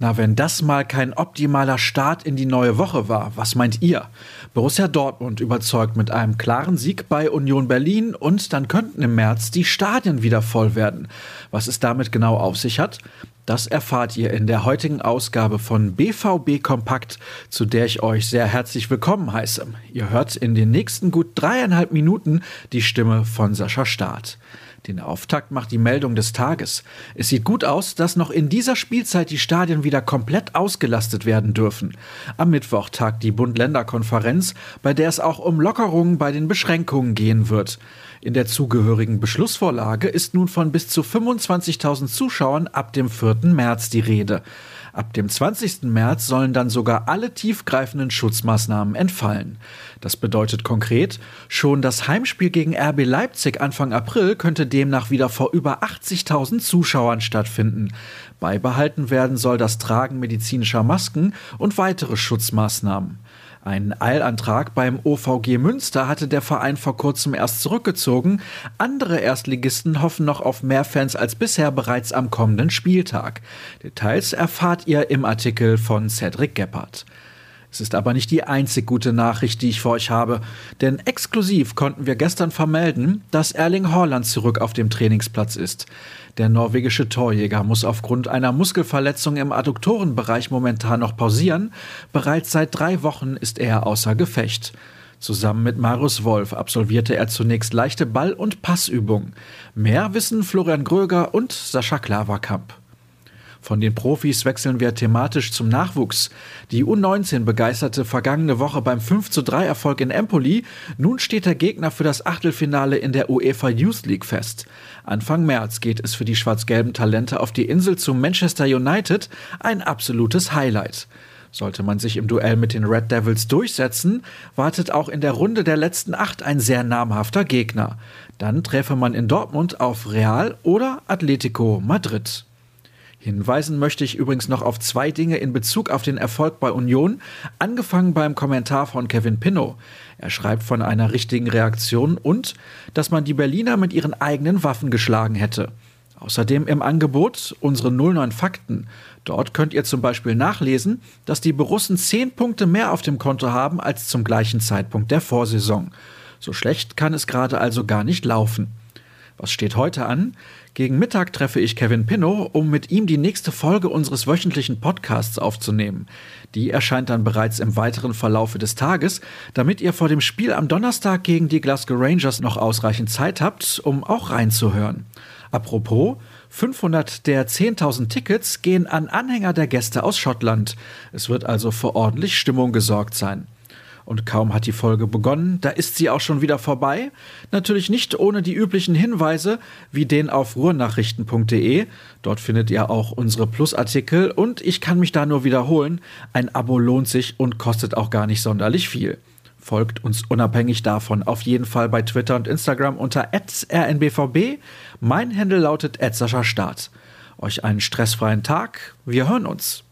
Na, wenn das mal kein optimaler Start in die neue Woche war, was meint ihr? Borussia Dortmund überzeugt mit einem klaren Sieg bei Union Berlin und dann könnten im März die Stadien wieder voll werden. Was es damit genau auf sich hat, das erfahrt ihr in der heutigen Ausgabe von BVB Kompakt, zu der ich euch sehr herzlich willkommen heiße. Ihr hört in den nächsten gut dreieinhalb Minuten die Stimme von Sascha Staat. Den Auftakt macht die Meldung des Tages. Es sieht gut aus, dass noch in dieser Spielzeit die Stadien wieder komplett ausgelastet werden dürfen. Am Mittwoch tagt die Bund-Länder-Konferenz, bei der es auch um Lockerungen bei den Beschränkungen gehen wird. In der zugehörigen Beschlussvorlage ist nun von bis zu 25.000 Zuschauern ab dem 4. März die Rede. Ab dem 20. März sollen dann sogar alle tiefgreifenden Schutzmaßnahmen entfallen. Das bedeutet konkret, schon das Heimspiel gegen RB Leipzig Anfang April könnte demnach wieder vor über 80.000 Zuschauern stattfinden. Beibehalten werden soll das Tragen medizinischer Masken und weitere Schutzmaßnahmen. Einen Eilantrag beim OVG Münster hatte der Verein vor kurzem erst zurückgezogen. Andere Erstligisten hoffen noch auf mehr Fans als bisher bereits am kommenden Spieltag. Details erfahrt ihr im Artikel von Cedric Gebhardt. Es ist aber nicht die einzig gute Nachricht, die ich für euch habe, denn exklusiv konnten wir gestern vermelden, dass Erling Haaland zurück auf dem Trainingsplatz ist. Der norwegische Torjäger muss aufgrund einer Muskelverletzung im Adduktorenbereich momentan noch pausieren. Bereits seit drei Wochen ist er außer Gefecht. Zusammen mit Marius Wolf absolvierte er zunächst leichte Ball- und Passübungen. Mehr wissen Florian Gröger und Sascha Klaverkamp. Von den Profis wechseln wir thematisch zum Nachwuchs. Die U19 begeisterte vergangene Woche beim 5 zu 3 Erfolg in Empoli. Nun steht der Gegner für das Achtelfinale in der UEFA Youth League fest. Anfang März geht es für die schwarz-gelben Talente auf die Insel zu Manchester United. Ein absolutes Highlight. Sollte man sich im Duell mit den Red Devils durchsetzen, wartet auch in der Runde der letzten acht ein sehr namhafter Gegner. Dann treffe man in Dortmund auf Real oder Atletico Madrid. Hinweisen möchte ich übrigens noch auf zwei Dinge in Bezug auf den Erfolg bei Union, angefangen beim Kommentar von Kevin Pinnow. Er schreibt von einer richtigen Reaktion und, dass man die Berliner mit ihren eigenen Waffen geschlagen hätte. Außerdem im Angebot unsere 09 Fakten. Dort könnt ihr zum Beispiel nachlesen, dass die Borussen 10 Punkte mehr auf dem Konto haben als zum gleichen Zeitpunkt der Vorsaison. So schlecht kann es gerade also gar nicht laufen. Was steht heute an? Gegen Mittag treffe ich Kevin Pinnow, um mit ihm die nächste Folge unseres wöchentlichen Podcasts aufzunehmen. Die erscheint dann bereits im weiteren Verlaufe des Tages, damit ihr vor dem Spiel am Donnerstag gegen die Glasgow Rangers noch ausreichend Zeit habt, um auch reinzuhören. Apropos, 500 der 10.000 Tickets gehen an Anhänger der Gäste aus Schottland. Es wird also für ordentlich Stimmung gesorgt sein. Und kaum hat die Folge begonnen, da ist sie auch schon wieder vorbei. Natürlich nicht ohne die üblichen Hinweise, wie den auf ruhrnachrichten.de. Dort findet ihr auch unsere Plusartikel und ich kann mich da nur wiederholen, ein Abo lohnt sich und kostet auch gar nicht sonderlich viel. Folgt uns unabhängig davon auf jeden Fall bei Twitter und Instagram unter rnbvb. Mein Handle lautet Start. Euch einen stressfreien Tag. Wir hören uns.